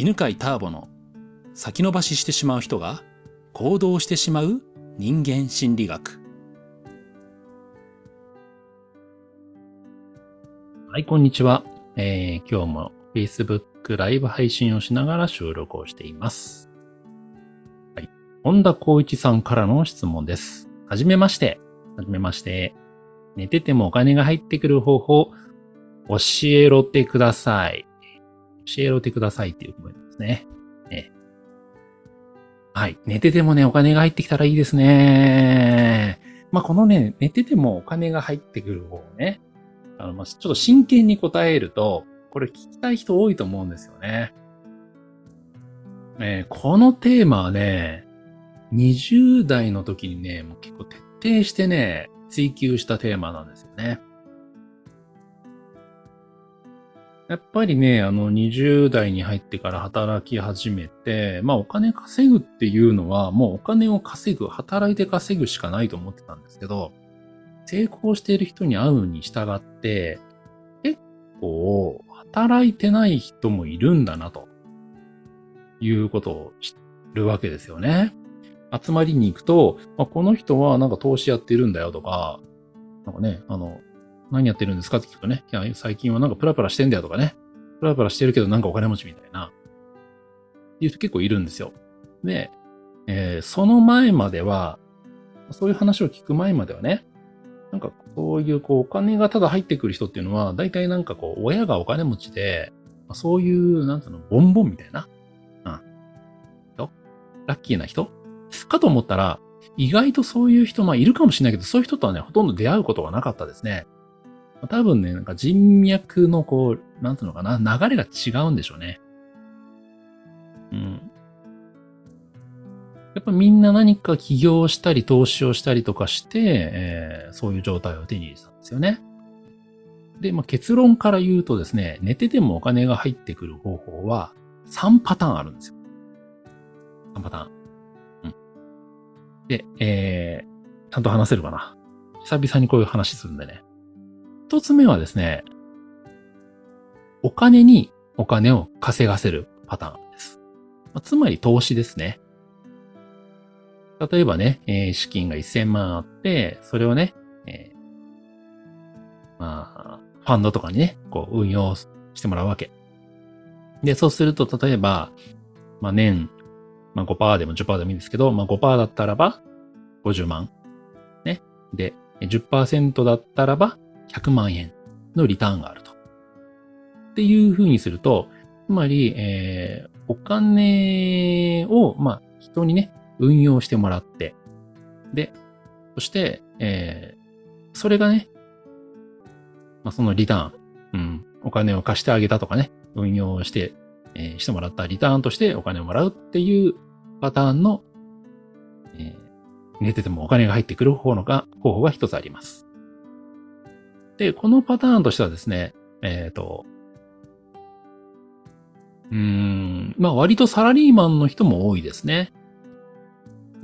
犬飼ターボの先延ばししてしまう人が行動してしまう人間心理学。はい、こんにちは。えー、今日も Facebook ライブ配信をしながら収録をしています。はい。本田光一さんからの質問です。はじめまして。はじめまして。寝ててもお金が入ってくる方法、教えろってください。教えろってくださいっていうコメントですね。ねはい。寝ててもね、お金が入ってきたらいいですね。まあ、このね、寝ててもお金が入ってくる方をね、あの、ま、ちょっと真剣に答えると、これ聞きたい人多いと思うんですよね。えー、このテーマはね、20代の時にね、もう結構徹底してね、追求したテーマなんですよね。やっぱりね、あの、20代に入ってから働き始めて、まあお金稼ぐっていうのは、もうお金を稼ぐ、働いて稼ぐしかないと思ってたんですけど、成功している人に会うに従って、結構、働いてない人もいるんだな、ということを知るわけですよね。集まりに行くと、まあ、この人はなんか投資やってるんだよとか、なんかね、あの、何やってるんですか？って聞くとね、いや、最近はなんかプラプラしてんだよとかね、プラプラしてるけどなんかお金持ちみたいな、っていう人結構いるんですよ。で、えー、その前までは、そういう話を聞く前まではね、なんかそういうこうお金がただ入ってくる人っていうのは、大体なんかこう親がお金持ちで、そういう、なんつうの、ボンボンみたいな、うん。ラッキーな人？かと思ったら、意外とそういう人、まあいるかもしれないけど、そういう人とはね、ほとんど出会うことがなかったですね。多分ね、なんか人脈のこう、なんていうのかな、流れが違うんでしょうね。うん。やっぱみんな何か起業したり投資をしたりとかして、えー、そういう状態を手に入れたんですよね。で、まあ、結論から言うとですね、寝ててもお金が入ってくる方法は3パターンあるんですよ。3パターン。うん。で、えー、ちゃんと話せるかな。久々にこういう話するんでね。一つ目はですね、お金にお金を稼がせるパターンです。ま、つまり投資ですね。例えばね、えー、資金が1000万あって、それをね、えー、まあ、ファンドとかにね、こう運用してもらうわけ。で、そうすると、例えば、まあ年、まあ5%でも10%でもいいんですけど、まあ5%だったらば50万。ね。で、10%だったらば100万円のリターンがあると。っていう風にすると、つまり、えー、お金を、まあ、人にね、運用してもらって、で、そして、えー、それがね、まあ、そのリターン、うん、お金を貸してあげたとかね、運用して、えー、してもらったリターンとしてお金をもらうっていうパターンの、えー、寝ててもお金が入ってくる方のが、方法が一つあります。で、このパターンとしてはですね、えっ、ー、と、うーん、まあ割とサラリーマンの人も多いですね。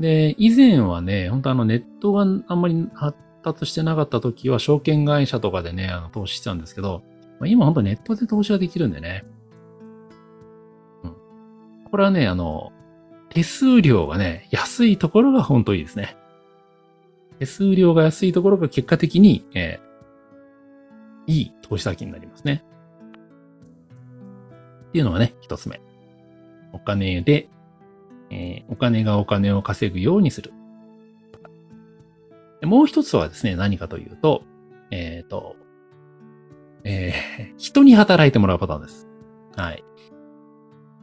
で、以前はね、本当あのネットがあんまり発達してなかった時は証券会社とかでね、あの投資してたんですけど、まあ、今本当ネットで投資ができるんでね。うん。これはね、あの、手数料がね、安いところが本当いいですね。手数料が安いところが結果的に、えいい投資先になりますね。っていうのがね、一つ目。お金で、えー、お金がお金を稼ぐようにする。もう一つはですね、何かというと、えっ、ー、と、えー、人に働いてもらうパターンです。はい。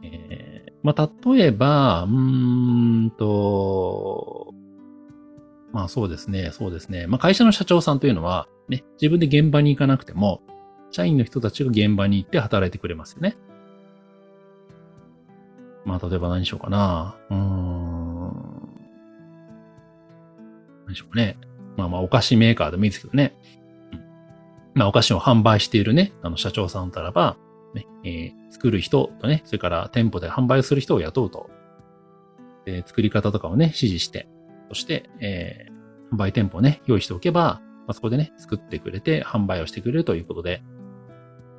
えー、まあ、例えば、うーんと、まあそうですね、そうですね。まあ会社の社長さんというのは、ね、自分で現場に行かなくても、社員の人たちが現場に行って働いてくれますよね。まあ例えば何しようかな。うーん。何しようかね。まあまあお菓子メーカーでもいいですけどね。うん、まあお菓子を販売しているね、あの社長さんたらば、ね、えー、作る人とね、それから店舗で販売する人を雇うと。で、作り方とかをね、指示して、そして、えー、販売店舗をね、用意しておけば、まあ、そこでね、作ってくれて販売をしてくれるということで、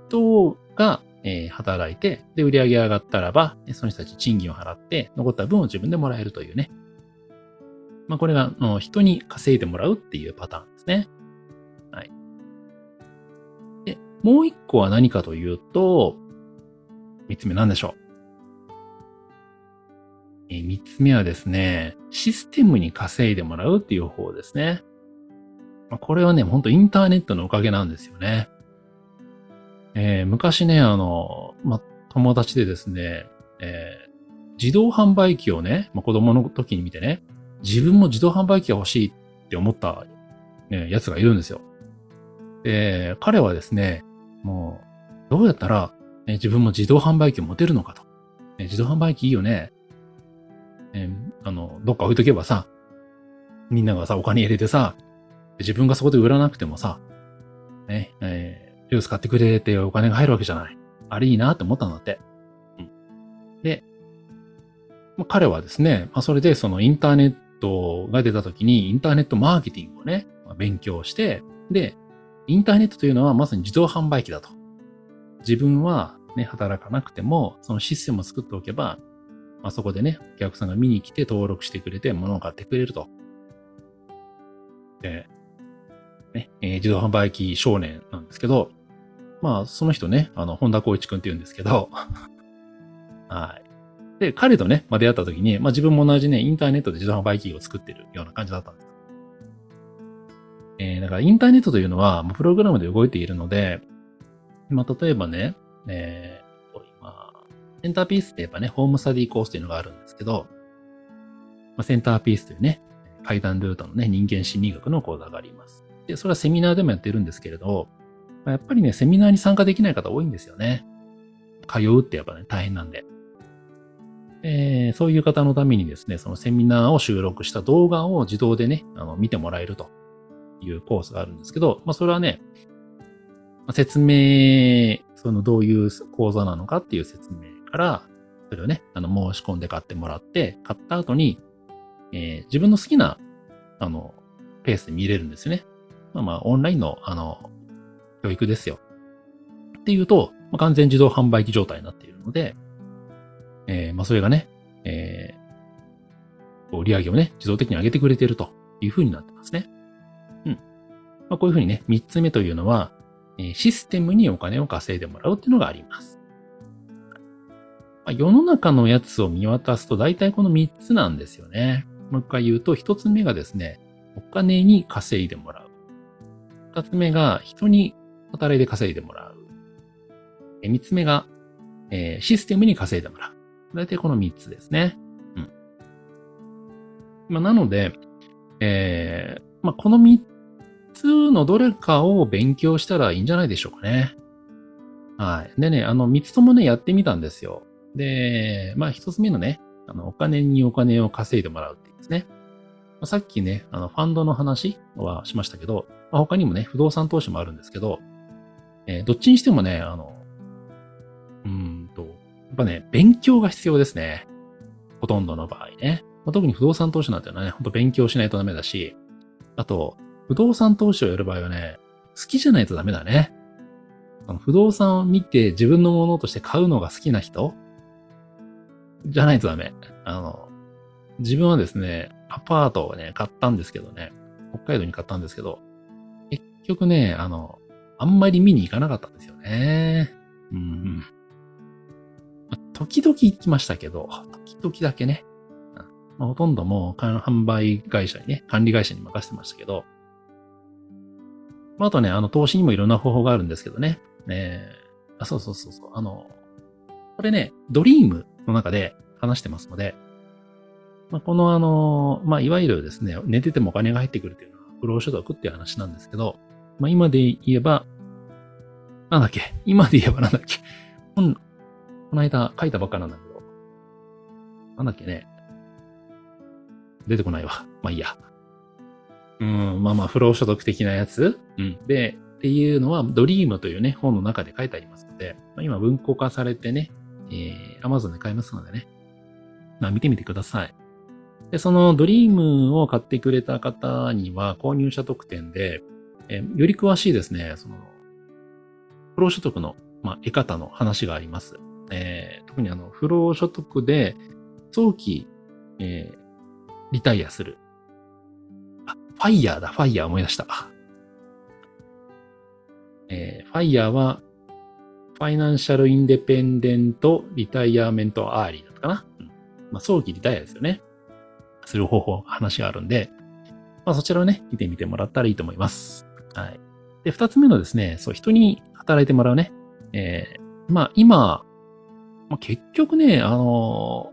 人が、えー、働いて、で、売り上げ上がったらば、その人たち賃金を払って、残った分を自分でもらえるというね。まあ、これが、の人に稼いでもらうっていうパターンですね。はい。で、もう一個は何かというと、三つ目何でしょう。え三つ目はですね、システムに稼いでもらうっていう方ですね。ま、これはね、ほんとインターネットのおかげなんですよね。えー、昔ね、あの、ま、友達でですね、えー、自動販売機をね、ま、子供の時に見てね、自分も自動販売機が欲しいって思った、ね、やつがいるんですよ。で、彼はですね、もう、どうやったら、ね、自分も自動販売機を持てるのかと。ね、自動販売機いいよね。えー、あの、どっか置いとけばさ、みんながさ、お金入れてさ、自分がそこで売らなくてもさ、ね、えー、ジュース買ってくれてお金が入るわけじゃない。あれいいなって思ったんだって。うん。で、まあ、彼はですね、まあ、それでそのインターネットが出た時に、インターネットマーケティングをね、まあ、勉強して、で、インターネットというのはまさに自動販売機だと。自分はね、働かなくても、そのシステムを作っておけば、まあ、そこでね、お客さんが見に来て登録してくれて物を買ってくれると。で、ね、えー、自動販売機少年なんですけど、まあ、その人ね、あの、本田光一くんって言うんですけど、はい。で、彼とね、まあ、出会った時に、まあ、自分も同じね、インターネットで自動販売機を作ってるような感じだったんです。えー、だからインターネットというのは、プログラムで動いているので、まあ、例えばね、えー、センターピースって言えばね、ホームスタディコースというのがあるんですけど、まあ、センターピースというね、階段ルートのね、人間心理学の講座があります。で、それはセミナーでもやってるんですけれど、まやっぱりね、セミナーに参加できない方多いんですよね。通うってやっぱね、大変なんで。えー、そういう方のためにですね、そのセミナーを収録した動画を自動でね、あの見てもらえるというコースがあるんですけど、まあそれはね、説明、そのどういう講座なのかっていう説明から、それをね、あの申し込んで買ってもらって、買った後に、えー、自分の好きな、あの、ペースで見れるんですよね。まあまあ、オンラインの、あの、教育ですよ。っていうと、まあ、完全自動販売機状態になっているので、えー、まあそれがね、えー、売り上げをね、自動的に上げてくれているという風になってますね。うん。まあこういう風にね、三つ目というのは、え、システムにお金を稼いでもらうっていうのがあります。まあ、世の中のやつを見渡すと大体この三つなんですよね。もう一回言うと、一つ目がですね、お金に稼いでもらう。二つ目が人に働いて稼いでもらう。三つ目が、えー、システムに稼いでもらう。大体この三つですね。うん。まあ、なので、えー、まあ、この三つのどれかを勉強したらいいんじゃないでしょうかね。はい。でね、あの、三つともね、やってみたんですよ。で、まあ、一つ目のね、あの、お金にお金を稼いでもらうっていうんですね。まさっきね、あの、ファンドの話はしましたけど、まあ、他にもね、不動産投資もあるんですけど、えー、どっちにしてもね、あの、うんと、やっぱね、勉強が必要ですね。ほとんどの場合ね。まあ、特に不動産投資なんていうのはね、ほんと勉強しないとダメだし、あと、不動産投資をやる場合はね、好きじゃないとダメだね。不動産を見て自分のものとして買うのが好きな人じゃないとダメ。あの、自分はですね、アパートをね、買ったんですけどね、北海道に買ったんですけど、結局ね、あの、あんまり見に行かなかったんですよね。うん。時々行きましたけど、時々だけね。まあ、ほとんどもう販売会社にね、管理会社に任せてましたけど、まあ、あとね、あの、投資にもいろんな方法があるんですけどね。えー、あ、そうそうそうそう。あの、これね、ドリームの中で話してますので、まあ、このあの、まあ、いわゆるですね、寝ててもお金が入ってくるというのは、不労所得っていう話なんですけど、まあ、今で言えば、なんだっけ今で言えばなんだっけこの間書いたばっかなんだけど、なんだっけね出てこないわ。まあいいや。うん、まあまあ、不労所得的なやつうん。で、っていうのは、ドリームというね、本の中で書いてありますので、まあ、今文庫化されてね、えー、Amazon で買えますのでね、まあ見てみてください。で、そのドリームを買ってくれた方には、購入者特典で、えー、より詳しいですね、その、不労所得のまあ、得方の話があります。えー、特にあの、不労所得で早期、えー、リタイアする。あ、 FIRE だ、 FIRE 思い出した。えー、 FIRE は、 Financial Independent Retirement Early だったかな。うん、まあ、早期リタイアですよね。する方法、話があるんで、まあ、そちらをね、見てみてもらったらいいと思います。はい。で、二つ目のですね、そう、人に働いてもらうね。えー、まあ、今、まあ、結局ね、あの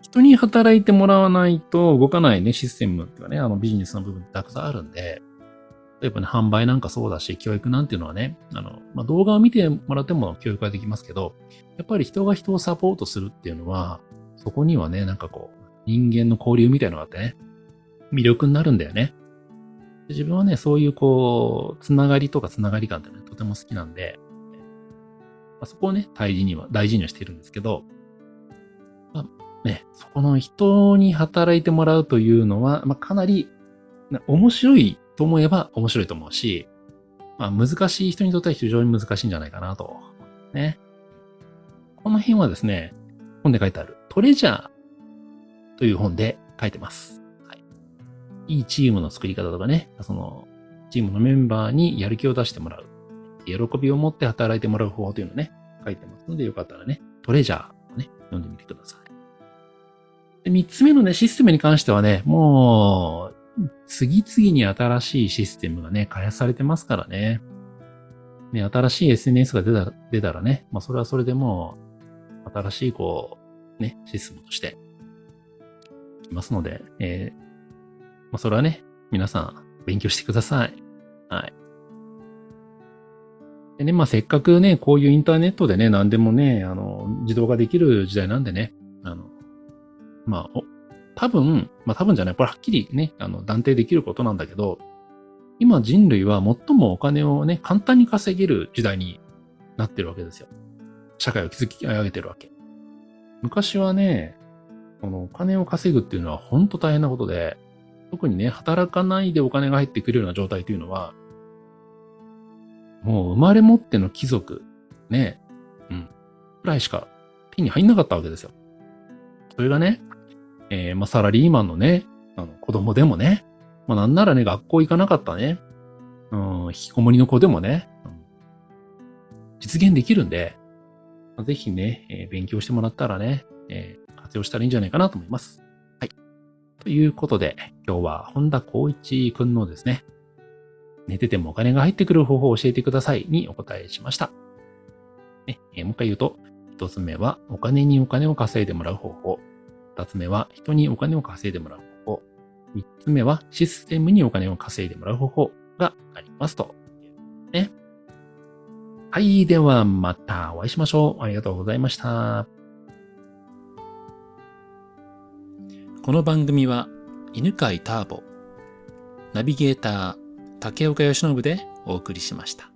人に働いてもらわないと動かないね、システムっていうかね、あのビジネスの部分たくさんあるんで、例えばね、販売なんかそうだし、教育なんていうのはね、あの、まあ、動画を見てもらっても教育ができますけど、やっぱり人が人をサポートするっていうのは、そこにはね、なんかこう、人間の交流みたいなのがあってね、魅力になるんだよね。自分はね、そういうこう、つながりとかつながり感ってね、とても好きなんで、まあ、そこをね、大事には、大事にはしてるんですけど、まあ、ね、そこの人に働いてもらうというのは、まあ、かなり、面白いと思えば面白いと思うし、まあ、難しい人にとっては非常に難しいんじゃないかなと。ね。この辺はですね、本で書いてあるトレジャーという本で書いてます。はい。いいチームの作り方とかね、その、チームのメンバーにやる気を出してもらう。喜びを持って働いてもらう方法というのをね、書いてますので、よかったらね、トレジャーをね、読んでみてください。で、三つ目のね、システムに関してはね、もう、次々に新しいシステムがね、開発されてますからね。ね、新しい SNS が出た出たらね、まあそれはそれでも、新しいこう、ね、システムとしてきますので、えー、まあ、それはね、皆さん勉強してください。はい。でね、まあ、せっかくね、こういうインターネットでね、何でもね、あの、自動化できる時代なんでね、あの、まあ、多分、まあ多分じゃない、これはっきりね、あの、断定できることなんだけど、今人類は最もお金をね、簡単に稼げる時代になってるわけですよ。社会を築き上げてるわけ。昔はね、このお金を稼ぐっていうのは本当大変なことで、特にね、働かないでお金が入ってくるような状態というのは、もう生まれ持っての貴族、ね、うん、くらいしか手に入んなかったわけですよ。それがね、えー、まあ、サラリーマンのね、あの、子供でもね、まあ、なんならね、学校行かなかったね、うん、引きこもりの子でもね、うん、実現できるんで、まあ、ぜひね、えー、勉強してもらったらね、えー活用したらいいんじゃないかなと思います。はい。ということで、今日は本田光一くんのですね、寝ててもお金が入ってくる方法を教えてくださいにお答えしました。ね、えー、もう一回言うと、一つ目はお金にお金を稼いでもらう方法。二つ目は人にお金を稼いでもらう方法。三つ目はシステムにお金を稼いでもらう方法がありますと。ね。はい。ではまたお会いしましょう。ありがとうございました。この番組は犬飼ターボ、ナビゲーター竹岡由伸でお送りしました。